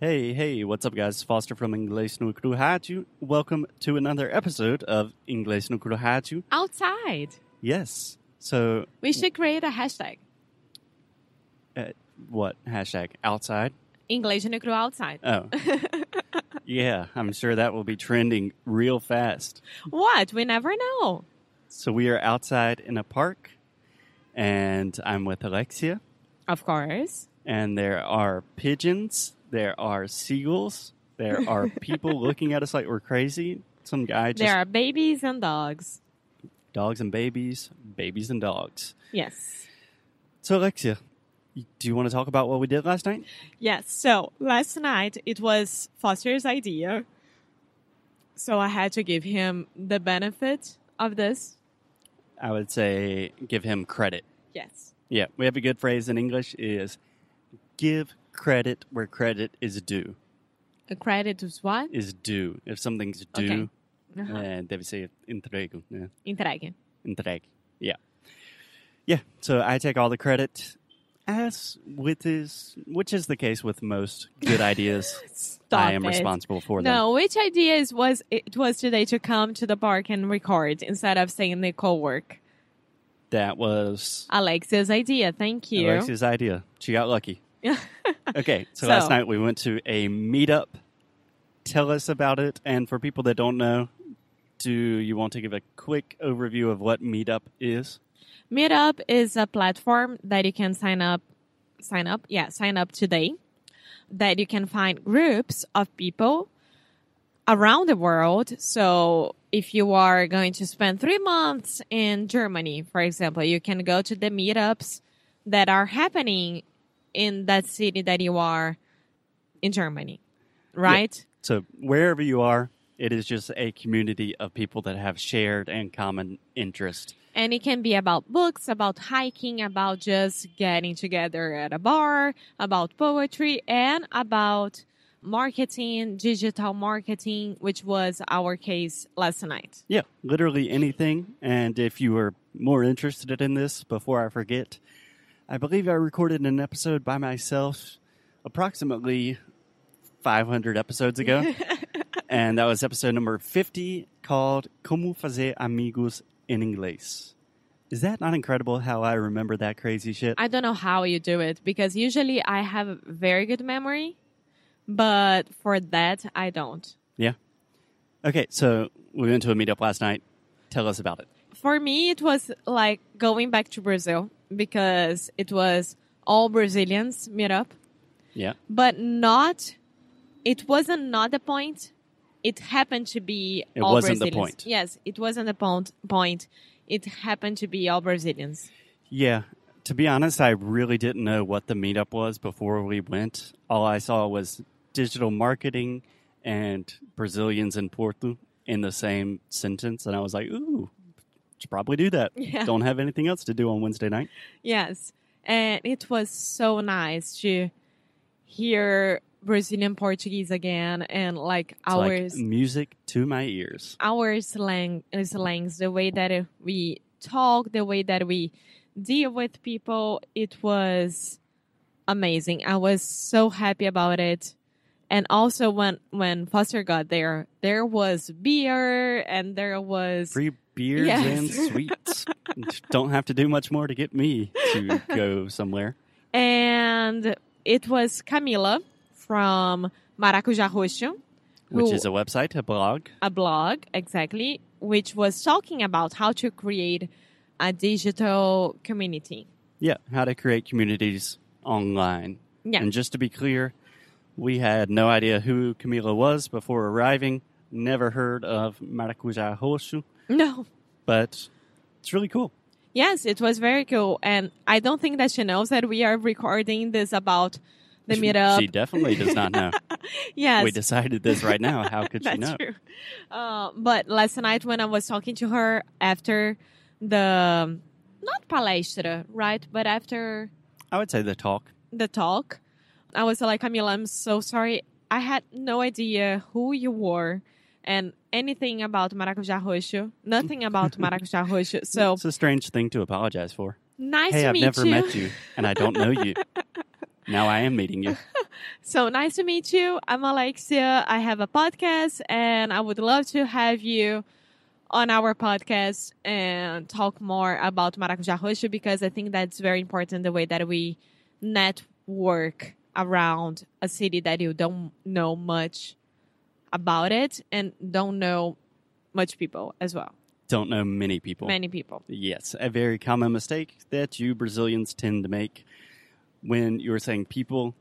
Hey, hey, what's up, guys? Foster from Inglês no Rádio. Welcome to another episode of Inglês no Rádio. Outside. Yes. So, We should create a hashtag. uh, what? Hashtag outside? Inglês no Cru outside. Oh. yeah, I'm sure that will be trending real fast. what? We never know. So, we are outside in a park, and I'm with Alexia, Of course. and there are pigeons, there are seagulls, there are people looking at us like we're crazy. Some guy just There are babies and dogs. dogs and babies, babies and dogs. Yes. So, Alexia, do you want to talk about what we did last night? Yes. So last night it was Foster's idea. So I had to give him the benefit of this. I would say give him credit. Yes. Yeah, we have a good phrase in English is give credit where credit is due. A credit is what? Is due. If something's Okay. due, Uh-huh. eh, deve ser entrego. né? Entregue. Entregue. Yeah. Yeah, so I take all the credit as with is which is the case with most good ideas. I am it. responsible for them. No, which idea is, was it was today to come to the park and record instead of saying the co-work? That was Alexia's idea. Thank you. Alexia's idea. She got lucky. Okay, so, So- last night we went to a meetup. Tell us about it. And for people that don't know, do you want to give a quick overview of what Meetup is? Meetup is a platform that you can sign up, sign up, yeah, sign up today. That you can find groups of people around the world. So if you are going to spend three months in Germany, for example, you can go to the meetups that are happening in that city that you are in Germany, right? So, wherever you are, it is just a community of people that have shared and common interest. And it can be about books, about hiking, about just getting together at a bar, about poetry, and about marketing, digital marketing, which was our case last night. Yeah, literally anything. And if you are more interested in this, before I forget, I believe I recorded an episode by myself approximately 500 episodes ago. and that was episode number 50 called Como Fazer Amigos em Inglês. Is that not incredible how I remember that crazy shit? I don't know how you do it because usually I have a very good memory, but for that, I don't. yeah. Okay, so we went to a meetup last night. Tell us about it. For me, it was like going back to Brazil because it was all Brazilians meet up. Yeah. but not it wasn't not the point it happened to be It all wasn't the Brazilians. point. yes it wasn't the point point it happened to be all brazilians Yeah. To be honest, I really didn't know what the meetup was before we went. All I saw was digital marketing and Brazilians in Porto in the same sentence. And I was like, ooh, should probably do that. Yeah. Don't have anything else to do on Wednesday night. yes and it was so nice to hear brazilian portuguese again and like It's like ours music to my ears. our slang uh, slangs the way that we talk the way that we deal with people it was amazing i was so happy about it and also when when foster got there there was beer and there was Free beers Yes. and sweets. Don't have to do much more to get me to go somewhere. and it was camila from maracujá roxo Which is a website, a blog. a blog exactly which was talking about how to create a digital community Yeah, how to create communities online. yeah And just to be clear, we had no idea who Camila was before arriving. Never heard of Maracujá Roxo, no but it's really cool. Yes, it was very cool. And I don't think that she knows that we are recording this about the She- meetup. She definitely does not know. yes. We decided this right now. How could she That's know? true. Uh, but last night when I was talking to her after the, not palestra, right? But after I would say the talk. the talk, I was like, Camila, I'm so sorry. I had no idea who you were and anything about Maracujá Roxo, nothing about Maracujá Roxo. So It's a strange thing to apologize for. nice hey, to I've meet never you. met you, and I don't know you. now I am meeting you. So nice to meet you. I'm Alexia. I have a podcast and I would love to have you on our podcast and talk more about Maracujá Roxo because I think that's very important the way that we network around a city that you don't know much about it and don't know much people as well. Don't know many people. Many people. Yes, a very common mistake that you Brazilians tend to make when you were saying people,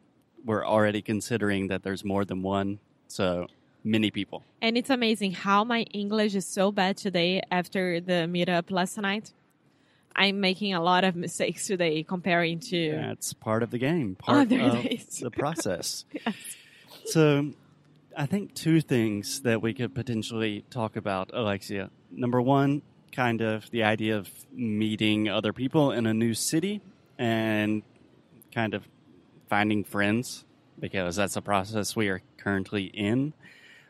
we're already considering that there's more than one. So many people. And it's amazing how my English is so bad today after the meetup last night. I'm making a lot of mistakes today comparing to That's part of the game, part of days. the process. Yes. So I think two things that we could potentially talk about, Alexia. Number one, kind of the idea of meeting other people in a new city and kind of finding friends because that's a process we are currently in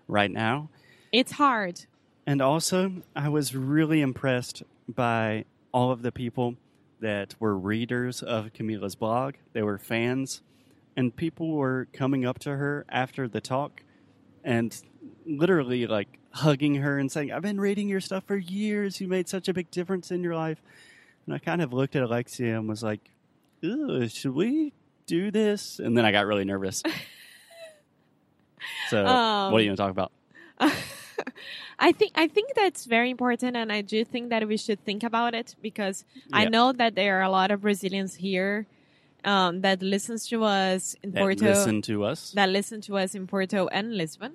right now. It's hard. And also, I was really impressed by all of the people that were readers of Camila's blog. They were fans, and people were coming up to her after the talk and literally like hugging her and saying, I've been reading your stuff for years. You made such a big difference in your life. And I kind of looked at Alexia and was like, should we do this? And then I got really nervous. so, Um, what are you going to talk about? I think I think that's very important, and I do think that we should think about it because I know that there are a lot of Brazilians here um, that listens to us in That Porto, listen to us. that listen to us in Porto and Lisbon.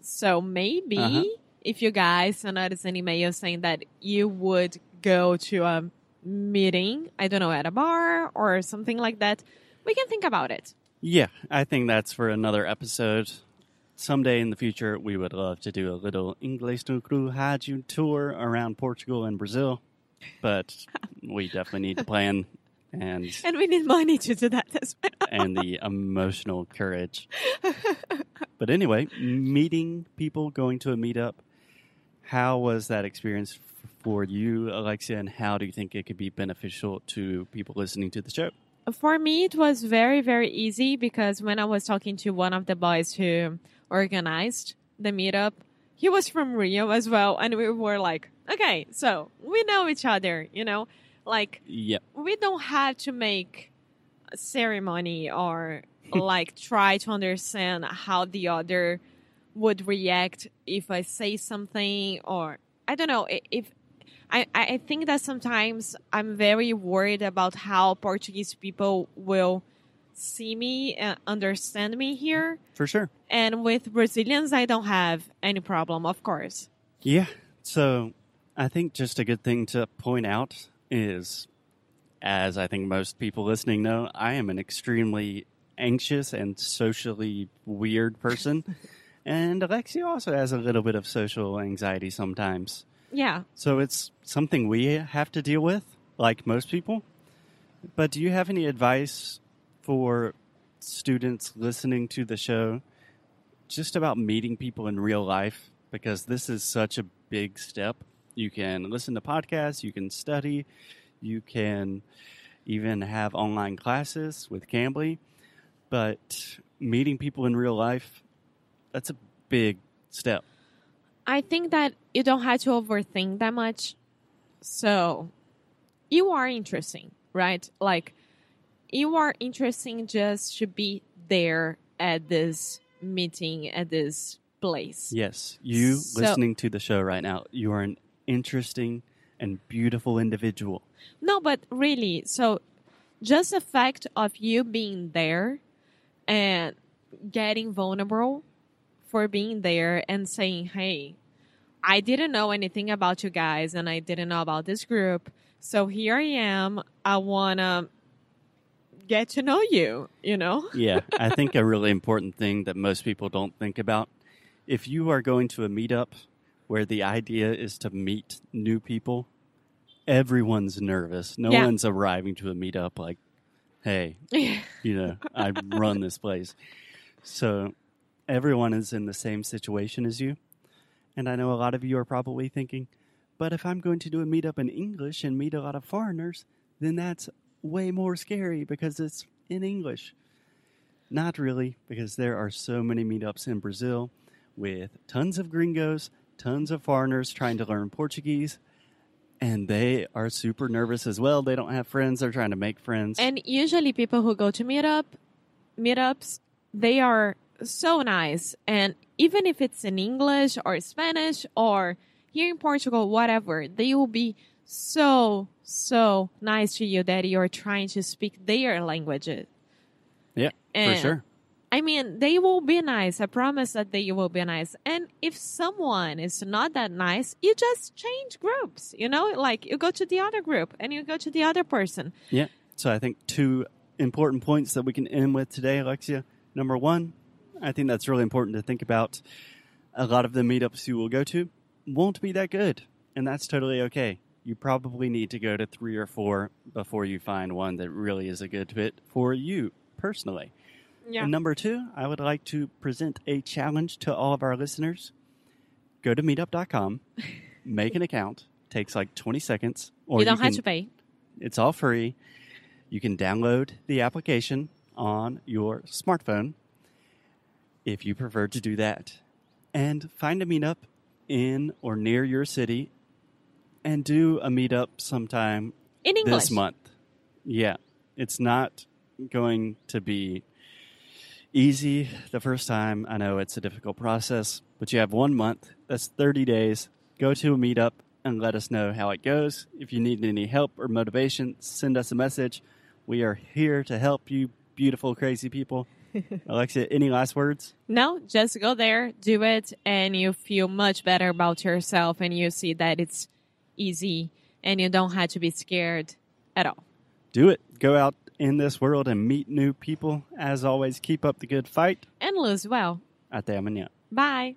So maybe Uh-huh. if you guys send us an email saying that you would go to a meeting, I don't know, at a bar or something like that, we can think about it. Yeah, I think that's for another episode. Someday in the future, we would love to do a little Inglês no Cru Rádio tour around Portugal and Brazil, but we definitely need to plan and And we need money to do that as well. and the emotional courage. But anyway, meeting people, going to a meetup. How was that experience for you, Alexia, and how do you think it could be beneficial to people listening to the show? For me, it was very, very easy because when I was talking to one of the boys who organized the meetup, he was from Rio as well. And we were like, okay, so we know each other, you know? Like, we don't have to make a ceremony or like try to understand how the other would react if I say something or I don't know if I, I think that sometimes I'm very worried about how Portuguese people will see me and understand me here. For sure. And with Brazilians, I don't have any problem, of course. Yeah. So I think just a good thing to point out is, as I think most people listening know, I am an extremely anxious and socially weird person. and Alexia also has a little bit of social anxiety sometimes. Yeah. So it's something we have to deal with, like most people. But do you have any advice for students listening to the show just about meeting people in real life? Because this is such a big step. You can listen to podcasts, you can study, you can even have online classes with Cambly. But meeting people in real life, that's a big step. I think that you don't have to overthink that much. So you are interesting, right? Like you are interesting just to be there at this meeting at this place. Yes, you So- listening to the show right now, you are an interesting and beautiful individual. No, but really, so just the fact of you being there and getting vulnerable for being there and saying, hey, I didn't know anything about you guys and I didn't know about this group. So here I am. I want to get to know you, you know? Yeah, I think a really important thing that most people don't think about if you are going to a meetup where the idea is to meet new people, everyone's nervous. No Yeah. one's arriving to a meetup like, hey, you know, I run this place. So everyone is in the same situation as you. And I know a lot of you are probably thinking, but if I'm going to do a meetup in English and meet a lot of foreigners, then that's way more scary because it's in English. Not really, because there are so many meetups in Brazil with tons of gringos, tons of foreigners trying to learn Portuguese, and they are super nervous as well. They don't have friends, they're trying to make friends. And usually people who go to meetup meetups, they are so nice. And even if it's in English or Spanish or here in Portugal, whatever, they will be so, so nice to you that you're trying to speak their languages. yeah, for sure. I mean, they will be nice. I promise that they will be nice. And if someone is not that nice, you just change groups, you know? Like you go to the other group and you go to the other person. Yeah. So I think two important points that we can end with today, Alexia. Number one, I think that's really important to think about. A lot of the meetups you will go to won't be that good, and that's totally okay. You probably need to go to three or four before you find one that really is a good fit for you personally. Yeah. And number two, I would like to present a challenge to all of our listeners. Go to meetup.com, make an account, takes like 20 seconds. Or you don't can, have to pay. It's all free. You can download the application on your smartphone if you prefer to do that. And find a meetup in or near your city and do a meetup sometime In English. this month. Yeah. It's not going to be easy the first time. I know it's a difficult process, but you have one month. That's 30 days. Go to a meetup and let us know how it goes. If you need any help or motivation, send us a message. We are here to help you, beautiful, crazy people. Alexia, any last words? No, just go there, do it, and you feel much better about yourself and you see that it's easy and you don't have to be scared at all. Do it. Go out in this world and meet new people. As always, keep up the good fight. And lose well. Até amanhã. Bye.